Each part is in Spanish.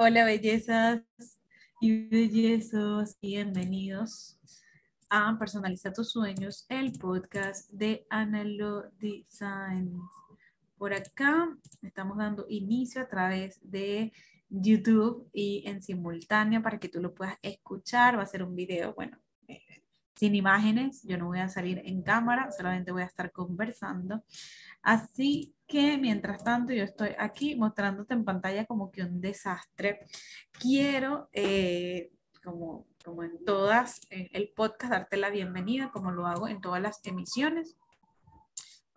Hola bellezas y bellezos, bienvenidos a Personaliza tus sueños, el podcast de Analo Designs. Por acá estamos dando inicio a través de YouTube y en simultánea para que tú lo puedas escuchar. Va a ser un video, bueno, eh, sin imágenes. Yo no voy a salir en cámara, solamente voy a estar conversando. Así que mientras tanto yo estoy aquí mostrándote en pantalla como que un desastre. Quiero, eh, como, como en todas, el podcast, darte la bienvenida, como lo hago en todas las emisiones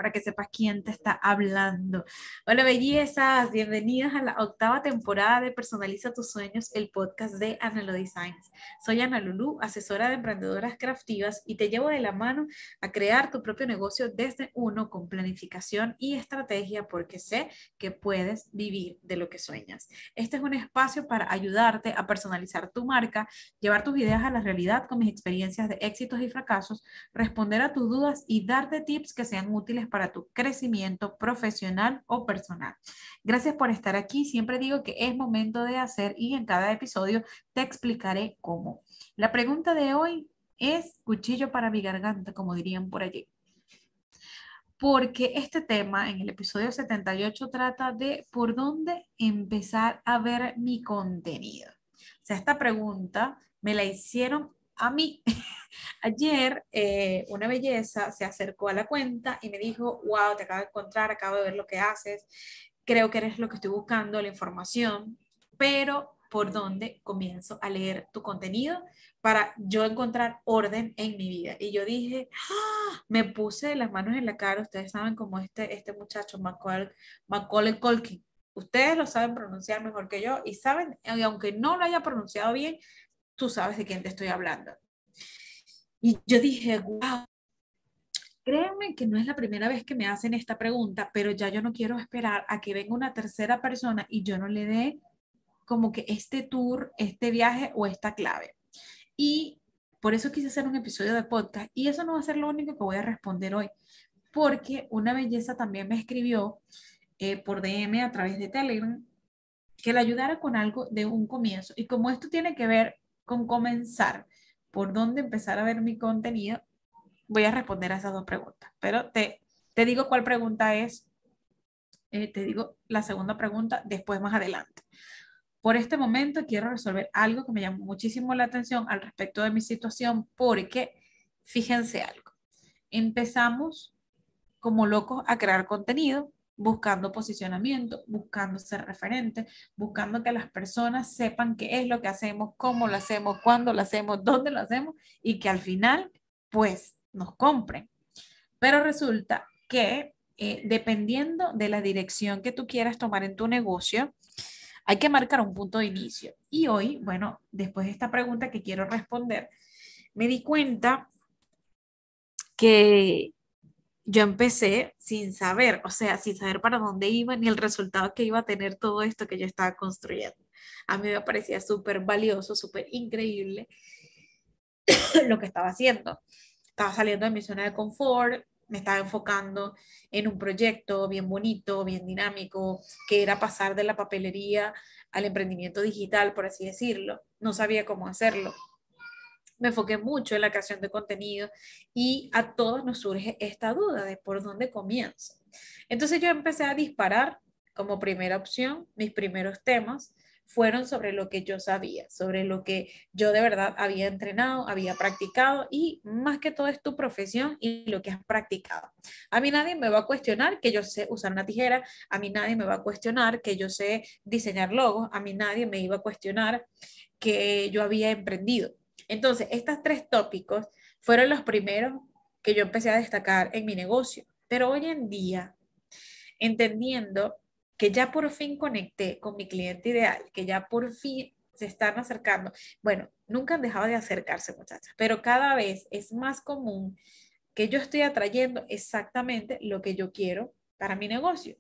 para que sepas quién te está hablando. Hola bellezas, bienvenidas a la octava temporada de Personaliza tus sueños, el podcast de Analo Designs. Soy Ana Lulu, asesora de emprendedoras craftivas y te llevo de la mano a crear tu propio negocio desde uno con planificación y estrategia porque sé que puedes vivir de lo que sueñas. Este es un espacio para ayudarte a personalizar tu marca, llevar tus ideas a la realidad con mis experiencias de éxitos y fracasos, responder a tus dudas y darte tips que sean útiles para tu crecimiento profesional o personal. Gracias por estar aquí. Siempre digo que es momento de hacer y en cada episodio te explicaré cómo. La pregunta de hoy es cuchillo para mi garganta, como dirían por allí. Porque este tema en el episodio 78 trata de por dónde empezar a ver mi contenido. O sea, esta pregunta me la hicieron a mí. Ayer eh, una belleza se acercó a la cuenta y me dijo, wow, te acabo de encontrar, acabo de ver lo que haces, creo que eres lo que estoy buscando, la información, pero ¿por dónde comienzo a leer tu contenido para yo encontrar orden en mi vida? Y yo dije, ¡Ah! me puse las manos en la cara, ustedes saben cómo este, este muchacho, Macaulay, Macaulay Culkin, ustedes lo saben pronunciar mejor que yo y saben, aunque no lo haya pronunciado bien, tú sabes de quién te estoy hablando. Y yo dije, wow, créanme que no es la primera vez que me hacen esta pregunta, pero ya yo no quiero esperar a que venga una tercera persona y yo no le dé como que este tour, este viaje o esta clave. Y por eso quise hacer un episodio de podcast y eso no va a ser lo único que voy a responder hoy, porque una belleza también me escribió eh, por DM a través de Telegram que le ayudara con algo de un comienzo. Y como esto tiene que ver con comenzar, por dónde empezar a ver mi contenido, voy a responder a esas dos preguntas. Pero te, te digo cuál pregunta es, eh, te digo la segunda pregunta después más adelante. Por este momento quiero resolver algo que me llamó muchísimo la atención al respecto de mi situación, porque fíjense algo, empezamos como locos a crear contenido, buscando posicionamiento, buscando ser referente, buscando que las personas sepan qué es lo que hacemos, cómo lo hacemos, cuándo lo hacemos, dónde lo hacemos y que al final, pues, nos compren. Pero resulta que eh, dependiendo de la dirección que tú quieras tomar en tu negocio, hay que marcar un punto de inicio. Y hoy, bueno, después de esta pregunta que quiero responder, me di cuenta que yo empecé sin saber, o sea, sin saber para dónde iba ni el resultado que iba a tener todo esto que yo estaba construyendo. A mí me parecía súper valioso, súper increíble lo que estaba haciendo. Estaba saliendo de mi zona de confort, me estaba enfocando en un proyecto bien bonito, bien dinámico, que era pasar de la papelería al emprendimiento digital, por así decirlo. No sabía cómo hacerlo me enfoqué mucho en la creación de contenido y a todos nos surge esta duda de por dónde comienzo. Entonces yo empecé a disparar como primera opción, mis primeros temas fueron sobre lo que yo sabía, sobre lo que yo de verdad había entrenado, había practicado y más que todo es tu profesión y lo que has practicado. A mí nadie me va a cuestionar que yo sé usar una tijera, a mí nadie me va a cuestionar que yo sé diseñar logos, a mí nadie me iba a cuestionar que yo había emprendido. Entonces, estos tres tópicos fueron los primeros que yo empecé a destacar en mi negocio. Pero hoy en día, entendiendo que ya por fin conecté con mi cliente ideal, que ya por fin se están acercando, bueno, nunca han dejado de acercarse, muchachas, pero cada vez es más común que yo estoy atrayendo exactamente lo que yo quiero para mi negocio.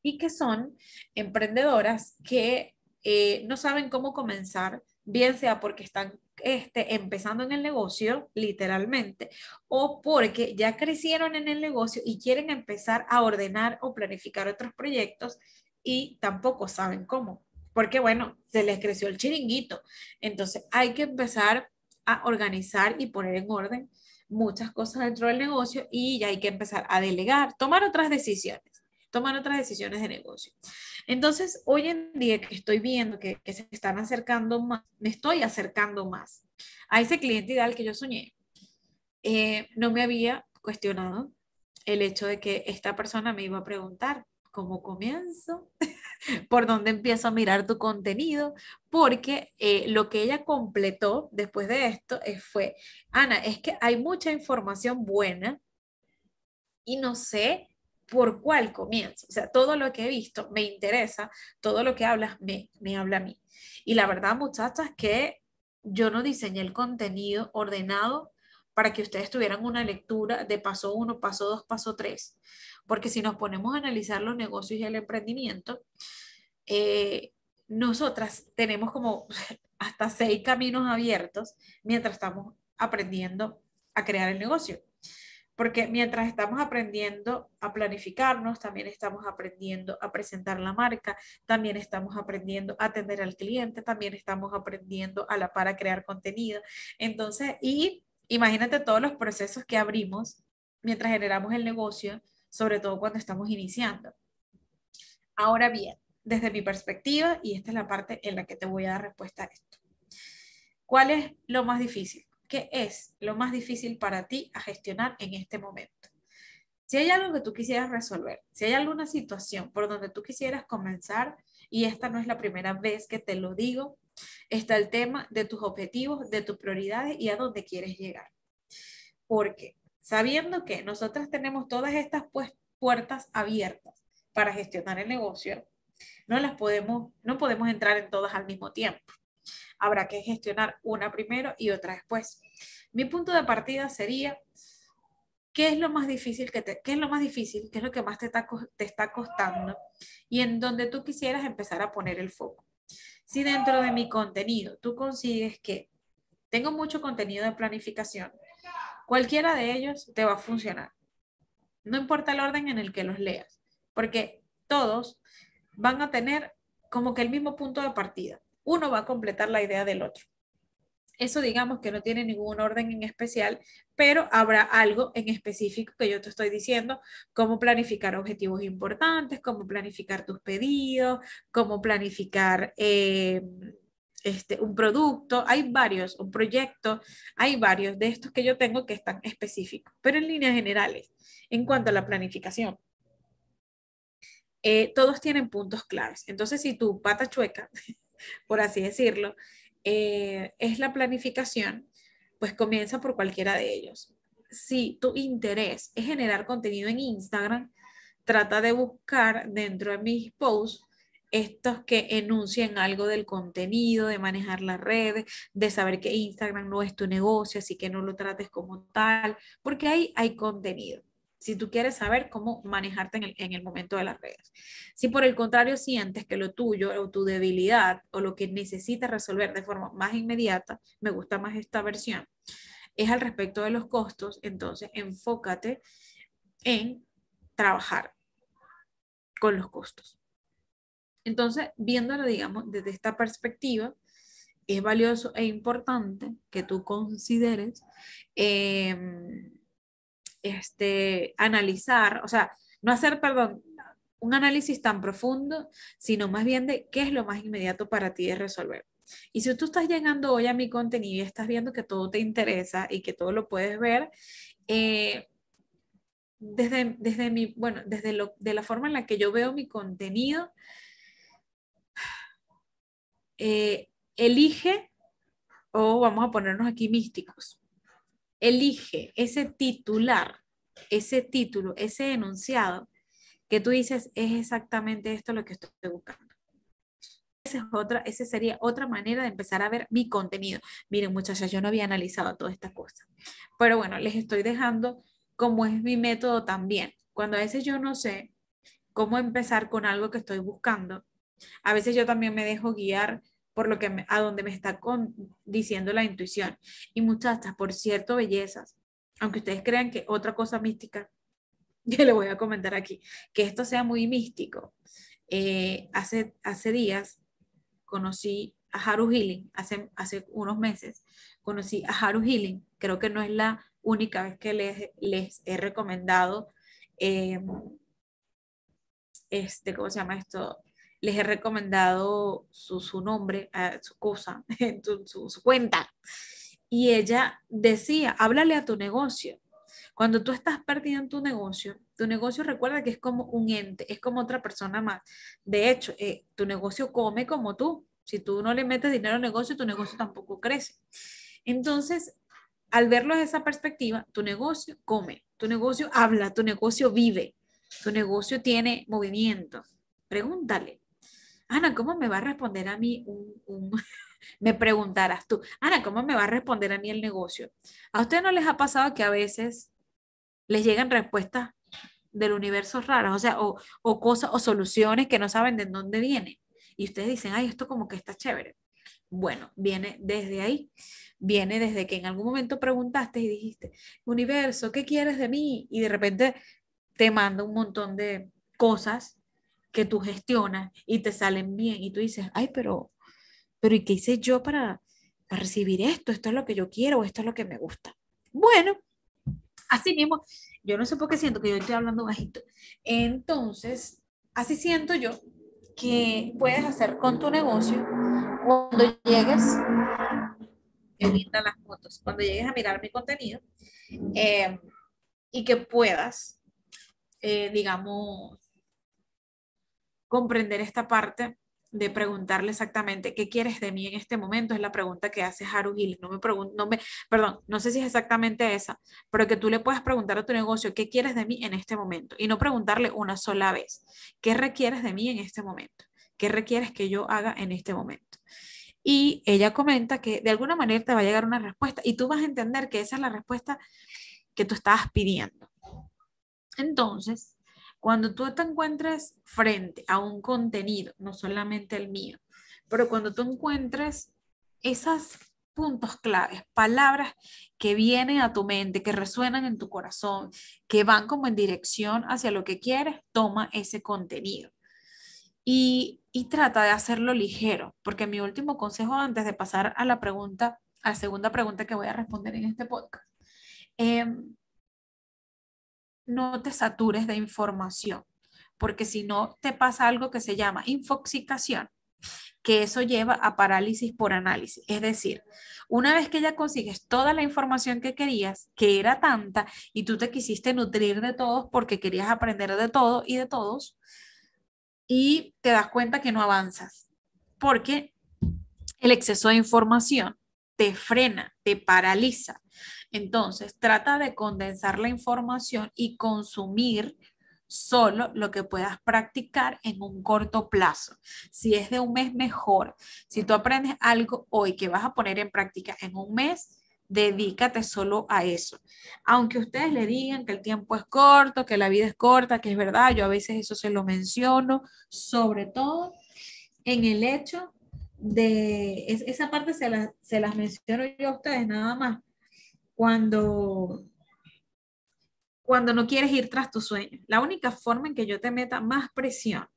Y que son emprendedoras que eh, no saben cómo comenzar, bien sea porque están este, empezando en el negocio, literalmente, o porque ya crecieron en el negocio y quieren empezar a ordenar o planificar otros proyectos y tampoco saben cómo. porque bueno, se les creció el chiringuito. Entonces hay que empezar a organizar y poner en orden muchas cosas dentro del negocio y ya hay que empezar a delegar, tomar otras decisiones, tomar otras decisiones de negocio. Entonces, hoy en día que estoy viendo que, se están acercando más, me estoy acercando más a ese cliente ideal que yo soñé, eh, no me había cuestionado el hecho de que esta persona me iba a preguntar cómo comienzo, por dónde empiezo a mirar tu contenido, porque eh, lo que ella completó después de esto fue, Ana, es que hay mucha información buena y no sé por cuál comienzo. O sea, todo lo que he visto me interesa, todo lo que hablas me, me habla a mí. Y la verdad, muchachas, que yo no diseñé el contenido ordenado para que ustedes tuvieran una lectura de paso uno, paso dos, paso tres. Porque si nos ponemos a analizar los negocios y el emprendimiento, eh, nosotras tenemos como hasta seis caminos abiertos mientras estamos aprendiendo a crear el negocio. Porque mientras estamos aprendiendo a planificarnos, también estamos aprendiendo a presentar la marca, también estamos aprendiendo a atender al cliente, también estamos aprendiendo a la para crear contenido. Entonces, y imagínate todos los procesos que abrimos mientras generamos el negocio, sobre todo cuando estamos iniciando. Ahora bien, desde mi perspectiva, y esta es la parte en la que te voy a dar respuesta a esto. ¿Cuál es lo más difícil? ¿Qué es lo más difícil para ti a gestionar en este momento? Si hay algo que tú quisieras resolver, si hay alguna situación por donde tú quisieras comenzar, y esta no es la primera vez que te lo digo, está el tema de tus objetivos, de tus prioridades y a dónde quieres llegar. Porque sabiendo que nosotras tenemos todas estas pues, puertas abiertas para gestionar el negocio, no las podemos, no podemos entrar en todas al mismo tiempo habrá que gestionar una primero y otra después. Mi punto de partida sería, ¿qué es lo más difícil? Que te, ¿Qué es lo más difícil? ¿Qué es lo que más te está, te está costando? Y en donde tú quisieras empezar a poner el foco. Si dentro de mi contenido tú consigues que tengo mucho contenido de planificación, cualquiera de ellos te va a funcionar. No importa el orden en el que los leas, porque todos van a tener como que el mismo punto de partida uno va a completar la idea del otro. Eso digamos que no tiene ningún orden en especial, pero habrá algo en específico que yo te estoy diciendo, cómo planificar objetivos importantes, cómo planificar tus pedidos, cómo planificar eh, este, un producto. Hay varios, un proyecto, hay varios de estos que yo tengo que están específicos, pero en líneas generales, en cuanto a la planificación. Eh, todos tienen puntos claves. Entonces, si tu pata chueca por así decirlo, eh, es la planificación, pues comienza por cualquiera de ellos. Si tu interés es generar contenido en Instagram, trata de buscar dentro de mis posts estos que enuncien algo del contenido, de manejar las redes, de saber que Instagram no es tu negocio, así que no lo trates como tal, porque ahí hay contenido si tú quieres saber cómo manejarte en el, momento de las redes. Si por el contrario sientes que lo tuyo o tu debilidad o lo que necesitas resolver de forma más inmediata, me gusta más esta versión, es al respecto de los costos, entonces enfócate en trabajar con los costos. Entonces, viéndolo, digamos, desde esta perspectiva, es valioso e importante que tú consideres eh, este, analizar, o sea, no hacer, perdón, un análisis tan profundo, sino más bien de qué es lo más inmediato para ti de resolver. Y si tú estás llegando hoy a mi contenido y estás viendo que todo te interesa y que todo lo puedes ver, eh, desde, desde mi, bueno, desde lo, de la forma en la que yo veo mi contenido, eh, elige, o vamos a ponernos aquí místicos, elige ese titular, ese título, ese enunciado que tú dices es exactamente esto lo que estoy buscando. Esa, es otra, esa sería otra manera de empezar a ver mi contenido. Miren, muchachas, yo no había analizado todas estas cosas, pero bueno, les estoy dejando cómo es mi método también. Cuando a veces yo no sé cómo empezar con algo que estoy buscando, a veces yo también me dejo guiar por lo que a donde me está con, diciendo la intuición. Y muchachas, por cierto, bellezas, aunque ustedes crean que otra cosa mística, que le voy a comentar aquí, que esto sea muy místico. Eh, hace, hace días conocí a Haru Healing hace, hace unos meses, conocí a Haru Healing, creo que no es la única vez que les, les he recomendado, eh, este, ¿cómo se llama esto? Les he recomendado su, su nombre, uh, su cosa, su, su cuenta. Y ella decía, háblale a tu negocio. Cuando tú estás perdido en tu negocio, tu negocio recuerda que es como un ente, es como otra persona más. De hecho, eh, tu negocio come como tú. Si tú no le metes dinero al negocio, tu negocio tampoco crece. Entonces, al verlo desde esa perspectiva, tu negocio come, tu negocio habla, tu negocio vive, tu negocio tiene movimiento. Pregúntale, Ana, ¿cómo me va a responder a mí un, me preguntarás tú, Ana, ¿cómo me va a responder a mí el negocio? ¿A usted no les ha pasado que a veces les llegan respuestas del universo raras, o sea, o, o cosas o soluciones que no saben de dónde vienen? Y ustedes dicen, ay, esto como que está chévere. Bueno, viene desde ahí, viene desde que en algún momento preguntaste y dijiste, universo, ¿qué quieres de mí? Y de repente te manda un montón de cosas que tú gestionas y te salen bien y tú dices, ay, pero, pero ¿y qué hice yo para, recibir esto? Esto es lo que yo quiero esto es lo que me gusta. Bueno, así mismo, yo no sé por qué siento que yo estoy hablando bajito. Entonces, así siento yo que puedes hacer con tu negocio cuando llegues, qué linda las fotos, cuando llegues a mirar mi contenido eh, y que puedas, eh, digamos, comprender esta parte de preguntarle exactamente qué quieres de mí en este momento, es la pregunta que hace Haru Hill. No me no me, perdón, no sé si es exactamente esa, pero que tú le puedas preguntar a tu negocio qué quieres de mí en este momento y no preguntarle una sola vez, ¿qué requieres de mí en este momento? ¿Qué requieres que yo haga en este momento? Y ella comenta que de alguna manera te va a llegar una respuesta y tú vas a entender que esa es la respuesta que tú estabas pidiendo. Entonces, cuando tú te encuentres frente a un contenido, no solamente el mío, pero cuando tú encuentres esos puntos claves, palabras que vienen a tu mente, que resuenan en tu corazón, que van como en dirección hacia lo que quieres, toma ese contenido. Y, trata de hacerlo ligero, porque mi último consejo antes de pasar a la pregunta, a segunda pregunta que voy a responder en este podcast, eh, no te satures de información, porque si no te pasa algo que se llama infoxicación, que eso lleva a parálisis por análisis. Es decir, una vez que ya consigues toda la información que querías, que era tanta, y tú te quisiste nutrir de todos porque querías aprender de todo y de todos, y te das cuenta que no avanzas, porque el exceso de información te frena, te paraliza, entonces, trata de condensar la información y consumir solo lo que puedas practicar en un corto plazo. Si es de un mes, mejor. Si tú aprendes algo hoy que vas a poner en práctica en un mes, dedícate solo a eso. Aunque ustedes le digan que el tiempo es corto, que la vida es corta, que es verdad, yo a veces eso se lo menciono, sobre todo en el hecho de, esa parte se, se las menciono yo a ustedes nada más, cuando, cuando no quieres ir tras tus sueños. La única forma en que yo te meta más presión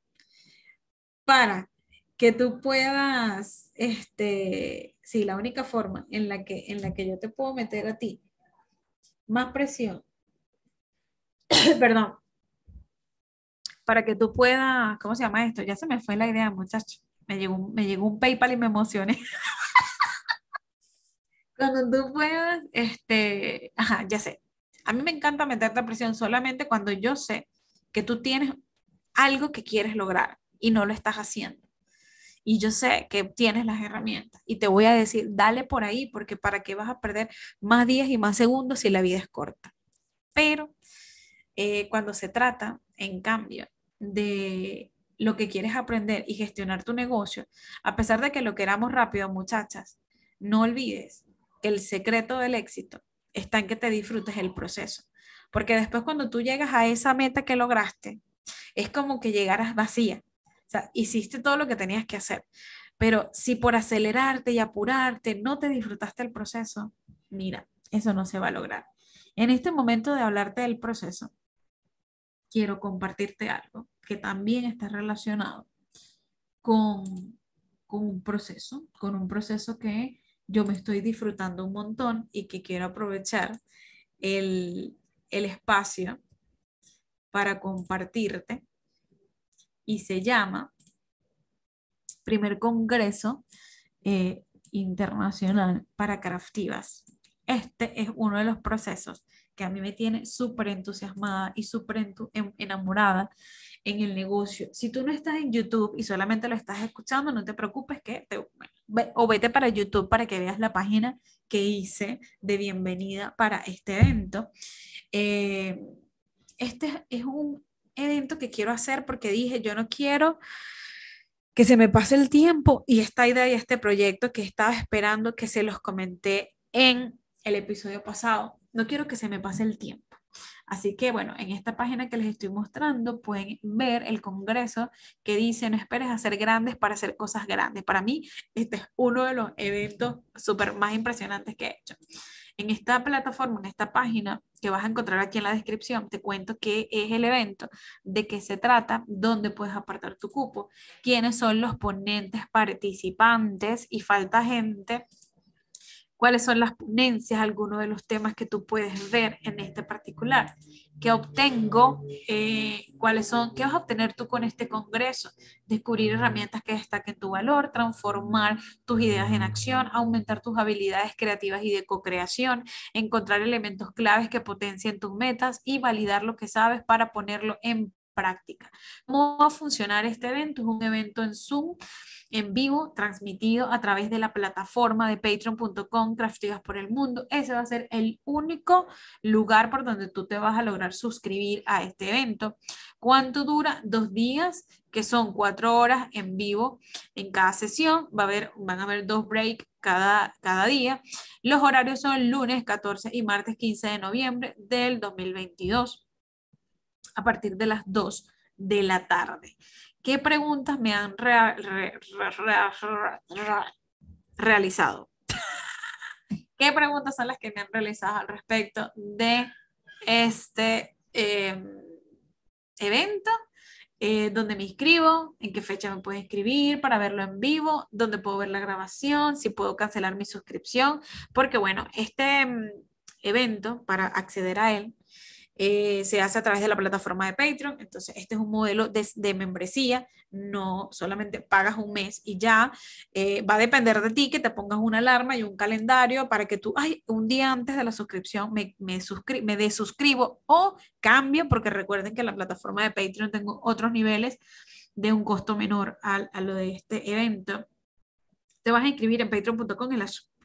para que tú puedas, este, sí, la única forma en la que, en la que yo te puedo meter a ti más presión, perdón, para que tú puedas, ¿cómo se llama esto? Ya se me fue la idea, muchacho. Me llegó, me llegó un PayPal y me emocioné. Cuando tú puedas, este, ajá, ya sé. A mí me encanta meterte presión solamente cuando yo sé que tú tienes algo que quieres lograr y no lo estás haciendo. Y yo sé que tienes las herramientas y te voy a decir, dale por ahí, porque para qué vas a perder más días y más segundos si la vida es corta. Pero eh, cuando se trata, en cambio, de lo que quieres aprender y gestionar tu negocio, a pesar de que lo queramos rápido, muchachas, no olvides el secreto del éxito está en que te disfrutes el proceso. Porque después cuando tú llegas a esa meta que lograste, es como que llegaras vacía. O sea, hiciste todo lo que tenías que hacer. Pero si por acelerarte y apurarte no te disfrutaste el proceso, mira, eso no se va a lograr. En este momento de hablarte del proceso, quiero compartirte algo que también está relacionado con con un proceso, con un proceso que yo me estoy disfrutando un montón y que quiero aprovechar el, el espacio para compartirte y se llama Primer Congreso eh, Internacional para Craftivas. Este es uno de los procesos que a mí me tiene súper entusiasmada y súper enamorada en el negocio. Si tú no estás en YouTube y solamente lo estás escuchando, no te preocupes que o vete para YouTube para que veas la página que hice de bienvenida para este evento. Eh, este es un evento que quiero hacer porque dije, yo no quiero que se me pase el tiempo y esta idea y este proyecto que estaba esperando que se los comenté en el episodio pasado, no quiero que se me pase el tiempo. Así que bueno, en esta página que les estoy mostrando pueden ver el congreso que dice no esperes a ser grandes para hacer cosas grandes. Para mí, este es uno de los eventos súper más impresionantes que he hecho. En esta plataforma, en esta página que vas a encontrar aquí en la descripción, te cuento qué es el evento, de qué se trata, dónde puedes apartar tu cupo, quiénes son los ponentes participantes y falta gente cuáles son las ponencias, algunos de los temas que tú puedes ver en este particular. ¿Qué obtengo? Eh, ¿Cuáles son? ¿Qué vas a obtener tú con este congreso? Descubrir herramientas que destaquen tu valor, transformar tus ideas en acción, aumentar tus habilidades creativas y de co-creación, encontrar elementos claves que potencien tus metas y validar lo que sabes para ponerlo en práctica. ¿Cómo va a funcionar este evento? Es un evento en Zoom en vivo, transmitido a través de la plataforma de patreon.com Craftigas por el Mundo. Ese va a ser el único lugar por donde tú te vas a lograr suscribir a este evento. ¿Cuánto dura? Dos días, que son cuatro horas en vivo en cada sesión. Va a haber, van a haber dos breaks cada, cada día. Los horarios son lunes 14 y martes 15 de noviembre del 2022 a partir de las 2 de la tarde. ¿Qué preguntas me han realizado? ¿Qué preguntas son las que me han realizado al respecto de este em, evento? Eh, ¿Dónde me inscribo? ¿En qué fecha me puedo inscribir para verlo en vivo? ¿Dónde puedo ver la grabación? ¿Si puedo cancelar mi suscripción? Porque bueno, este em, evento, para acceder a él, eh, se hace a través de la plataforma de Patreon. Entonces, este es un modelo de, membresía, no solamente pagas un mes y ya. Eh, va a depender de ti que te pongas una alarma y un calendario para que tú, ay, un día antes de la suscripción me, me, me desuscribo o cambio, porque recuerden que la plataforma de Patreon tengo otros niveles de un costo menor a, a lo de este evento. Te vas a inscribir en patreon.com en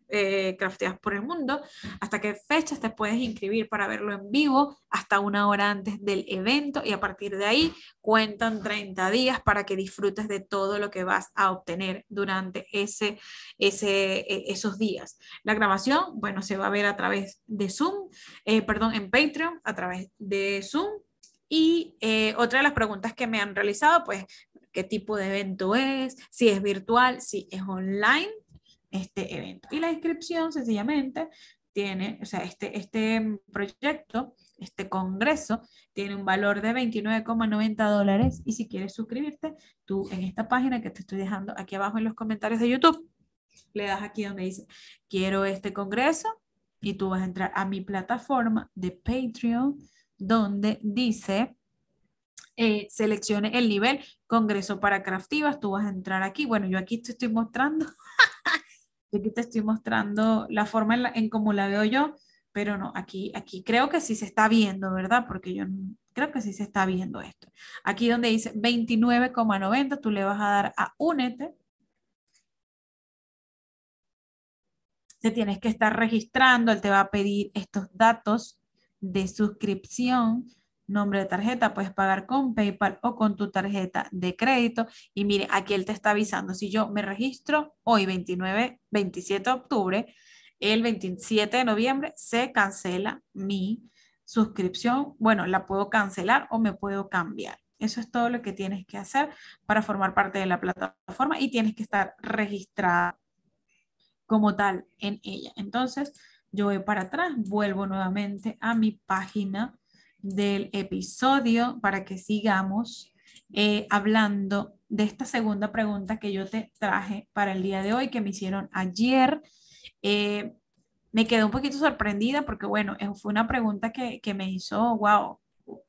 eh, por el Mundo, hasta qué fechas te puedes inscribir para verlo en vivo, hasta una hora antes del evento y a partir de ahí cuentan 30 días para que disfrutes de todo lo que vas a obtener durante ese, e, esos días. La grabación, bueno, se va a ver a través de Zoom, eh, perdón, en Patreon, a través de Zoom. Y eh, otra de las preguntas que me han realizado, pues, qué tipo de evento es, si es virtual, si es online este evento. Y la inscripción sencillamente tiene, o sea, este, este proyecto, este congreso, tiene un valor de 29,90 dólares y si quieres suscribirte, tú en esta página que te estoy dejando aquí abajo en los comentarios de YouTube, le das aquí donde dice, quiero este congreso y tú vas a entrar a mi plataforma de Patreon donde dice eh, seleccione el nivel Congreso para Craftivas. Tú vas a entrar aquí. Bueno, yo aquí te estoy mostrando aquí te estoy mostrando la forma en, en cómo la veo yo, pero no, aquí, aquí creo que sí se está viendo, ¿verdad? Porque yo creo que sí se está viendo esto. Aquí donde dice 29,90, tú le vas a dar a Únete. Te tienes que estar registrando, él te va a pedir estos datos de suscripción nombre de tarjeta, puedes pagar con PayPal o con tu tarjeta de crédito. Y mire, aquí él te está avisando, si yo me registro hoy 29, 27 de octubre, el 27 de noviembre se cancela mi suscripción. Bueno, la puedo cancelar o me puedo cambiar. Eso es todo lo que tienes que hacer para formar parte de la plataforma y tienes que estar registrada como tal en ella. Entonces, yo voy para atrás, vuelvo nuevamente a mi página del episodio para que sigamos eh, hablando de esta segunda pregunta que yo te traje para el día de hoy, que me hicieron ayer. Eh, me quedé un poquito sorprendida porque, bueno, fue una pregunta que, que me hizo, wow, o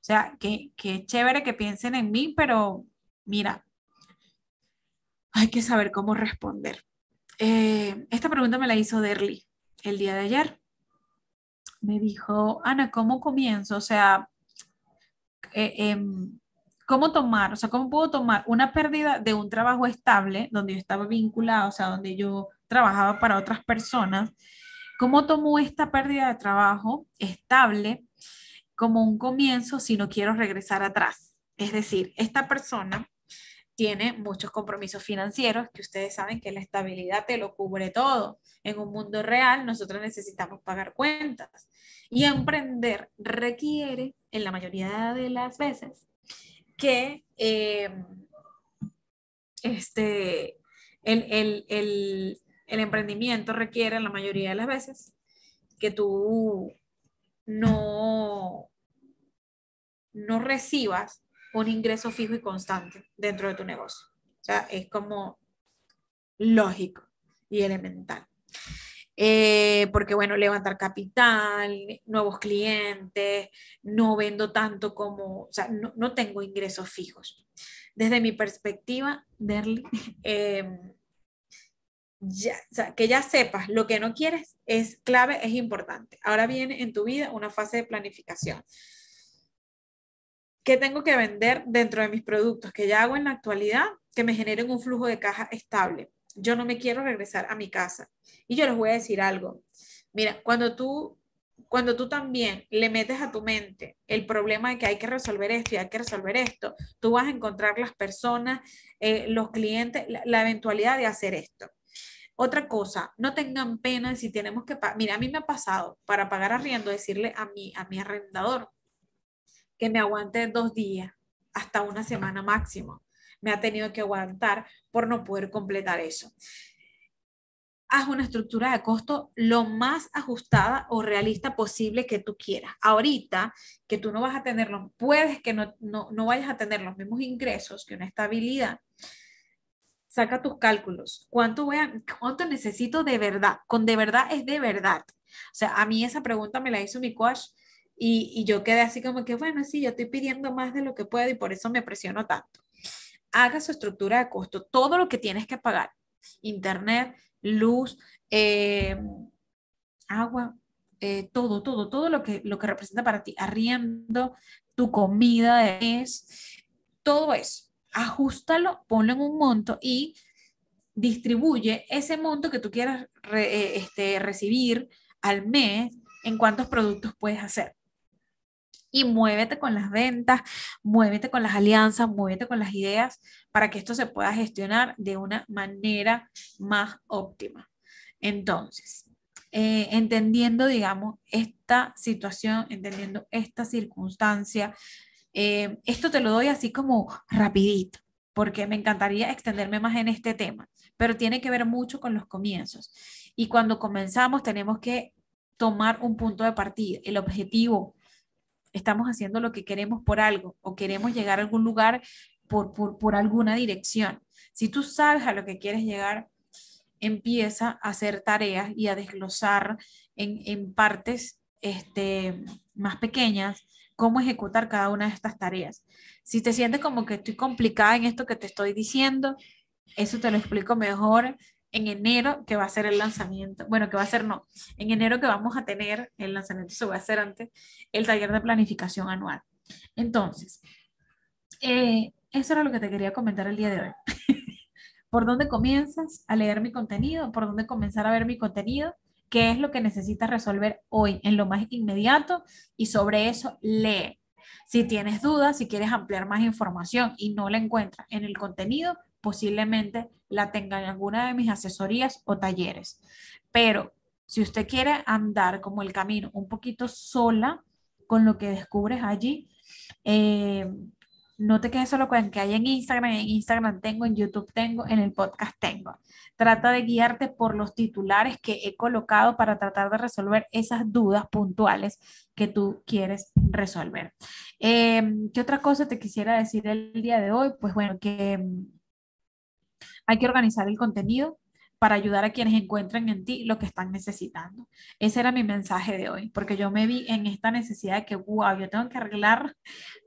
sea, que, que chévere que piensen en mí, pero mira, hay que saber cómo responder. Eh, esta pregunta me la hizo Derly el día de ayer. Me dijo, Ana, ¿cómo comienzo? O sea, eh, em, ¿cómo tomar? O sea, ¿cómo puedo tomar una pérdida de un trabajo estable donde yo estaba vinculado, o sea, donde yo trabajaba para otras personas? ¿Cómo tomo esta pérdida de trabajo estable como un comienzo si no quiero regresar atrás? Es decir, esta persona tiene muchos compromisos financieros, que ustedes saben que la estabilidad te lo cubre todo. En un mundo real nosotros necesitamos pagar cuentas y emprender requiere, en la mayoría de las veces, que em, este, el, el emprendimiento requiere, en la mayoría de las veces, que tú no, no recibas un ingreso fijo y constante dentro de tu negocio. O sea, es como lógico y elemental. Eh, porque bueno, levantar capital, nuevos clientes, no vendo tanto como, o sea, no, tengo ingresos fijos. Desde mi perspectiva, Derly, em, ya, o que ya sepas lo que no quieres es clave, es importante. Ahora viene en tu vida una fase de planificación. ¿Qué tengo que vender dentro de mis productos que ya hago en la actualidad que me generen un flujo de caja estable? Yo no me quiero regresar a mi casa. Y yo les voy a decir algo. Mira, cuando tú cuando tú también le metes a tu mente el problema de que hay que resolver esto y hay que resolver esto, tú vas a encontrar las personas, eh, los clientes, la, eventualidad de hacer esto. Otra cosa, no tengan pena si tenemos que. Mira, a mí me ha pasado para pagar arriendo decirle a mi, a mi arrendador, que me aguante dos días, hasta una semana máximo. Me ha tenido que aguantar por no poder completar eso. Haz una estructura de costo lo más ajustada o realista posible que tú quieras. Ahorita que tú no vas a tener los, puedes que no, no, no vayas a tener los mismos ingresos que una estabilidad, saca tus cálculos. ¿Cuánto, voy a, ¿Cuánto necesito de verdad? Con de verdad es de verdad. O sea, a mí esa pregunta me la hizo mi coach y, yo quedé así como que, bueno, sí, yo estoy pidiendo más de lo que puedo y por eso me presiono tanto. Haga su estructura de costo, todo lo que tienes que pagar, internet, luz, eh, agua, eh, todo, todo, todo lo que, lo que representa para ti, arriendo, tu comida es, todo eso, ajustalo, ponlo en un monto y distribuye ese monto que tú quieras eh, este, recibir al mes en cuántos productos puedes hacer y muévete con las ventas, muévete con las alianzas, muévete con las ideas para que esto se pueda gestionar de una manera más óptima. Entonces, eh, entendiendo, digamos, esta situación, entendiendo esta circunstancia, eh, esto te lo doy así como rapidito, porque me encantaría extenderme más en este tema, pero tiene que ver mucho con los comienzos. Y cuando comenzamos tenemos que tomar un punto de partida. El objetivo estamos haciendo lo que queremos por algo o queremos llegar a algún lugar por, por, alguna dirección. Si tú sabes a lo que quieres llegar, empieza a hacer tareas y a desglosar en, en partes este, más pequeñas cómo ejecutar cada una de estas tareas. Si te sientes como que estoy complicada en esto que te estoy diciendo, eso te lo explico mejor en enero, que va a ser el lanzamiento, bueno, que va a ser no, en enero que vamos a tener el lanzamiento, se va a hacer antes, el taller de planificación anual. Entonces, eh, eso era lo que te quería comentar el día de hoy. ¿Por dónde comienzas a leer mi contenido? ¿Por dónde comenzar a ver mi contenido? ¿Qué es lo que necesitas resolver hoy en lo más inmediato? Y sobre eso lee. Si tienes dudas, si quieres ampliar más información y no la encuentras en el contenido, posiblemente la tenga en alguna de mis asesorías o talleres. Pero si usted quiere andar como el camino un poquito sola con lo que descubres allí, eh, no te quedes solo con que hay en Instagram, en Instagram tengo, en YouTube tengo, en el podcast tengo. Trata de guiarte por los titulares que he colocado para tratar de resolver esas dudas puntuales que tú quieres resolver. Em, ¿Qué otra cosa te quisiera decir el día de hoy? Pues bueno, que hay que organizar el contenido, para ayudar a quienes encuentren en ti lo que están necesitando. Ese era mi mensaje de hoy, porque yo me vi en esta necesidad de que, wow, yo tengo que arreglar,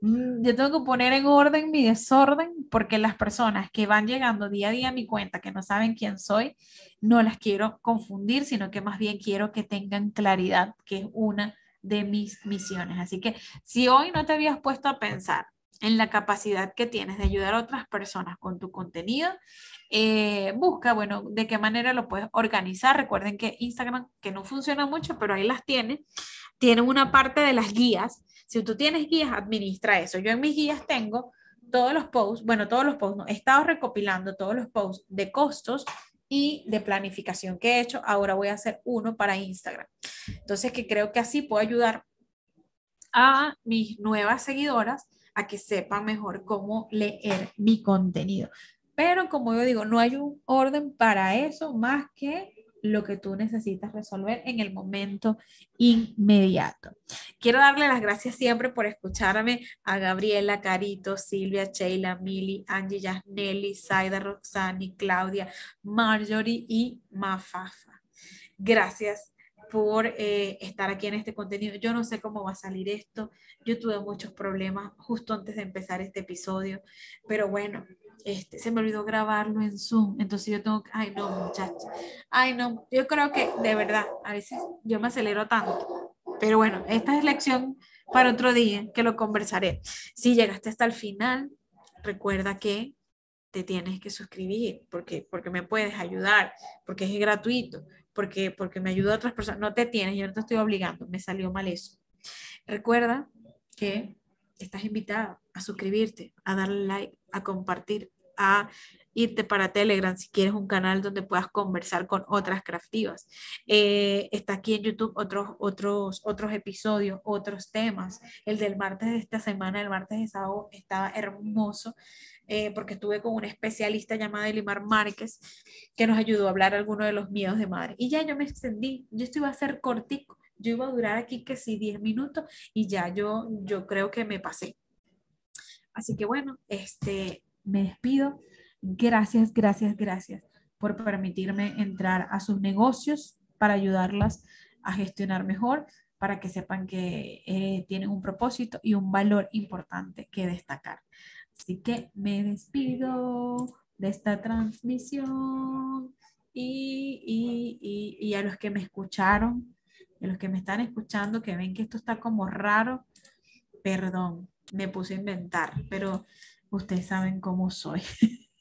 mm, yo tengo que poner en orden mi desorden, porque las personas que van llegando día a día a mi cuenta, que no saben quién soy, no las quiero confundir, sino que más bien quiero que tengan claridad, que es una de mis misiones. Así que si hoy no te habías puesto a pensar en la capacidad que tienes de ayudar a otras personas con tu contenido, eh, busca, bueno, de qué manera lo puedes organizar. Recuerden que Instagram, que no funciona mucho, pero ahí las tiene, tiene una parte de las guías. Si tú tienes guías, administra eso. Yo en mis guías tengo todos los posts, bueno, todos los posts, no, he estado recopilando todos los posts de costos y de planificación que he hecho. Ahora voy a hacer uno para Instagram. Entonces, que creo que así puedo ayudar a mis nuevas seguidoras a que sepan mejor cómo leer mi contenido. Pero como yo digo, no hay un orden para eso más que lo que tú necesitas resolver en el momento inmediato. Quiero darle las gracias siempre por escucharme a Gabriela, Carito, Silvia, Sheila, Mili, Angie, Yasneli, Saida, Roxani, Claudia, Marjorie y Mafafa. Gracias por eh, estar aquí en este contenido. Yo no sé cómo va a salir esto. Yo tuve muchos problemas justo antes de empezar este episodio, pero bueno, este, se me olvidó grabarlo en Zoom. Entonces yo tengo que, ay no, muchachos, ay no, yo creo que de verdad, a veces yo me acelero tanto. Pero bueno, esta es lección para otro día que lo conversaré. Si llegaste hasta el final, recuerda que te tienes que suscribir porque, porque me puedes ayudar, porque es gratuito porque, porque me ayuda a otras personas. No te tienes, yo no te estoy obligando, me salió mal eso. Recuerda que estás invitada a suscribirte, a darle like, a compartir, a irte para Telegram si quieres un canal donde puedas conversar con otras craftivas. Eh, está aquí en YouTube otros, otros, otros episodios, otros temas. El del martes de esta semana, el martes de sábado, estaba hermoso. Eh, porque estuve con una especialista llamada Elimar Márquez, que nos ayudó a hablar algunos de los miedos de madre. Y ya yo me extendí, yo esto iba a ser cortico, yo iba a durar aquí que sí 10 minutos y ya yo, yo creo que me pasé. Así que bueno, este, me despido. Gracias, gracias, gracias por permitirme entrar a sus negocios para ayudarlas a gestionar mejor, para que sepan que eh, tienen un propósito y un valor importante que destacar. Así que me despido de esta transmisión y, a los que me escucharon, a los que me están escuchando, que ven que esto está como raro, perdón, me puse a inventar, pero ustedes saben cómo soy.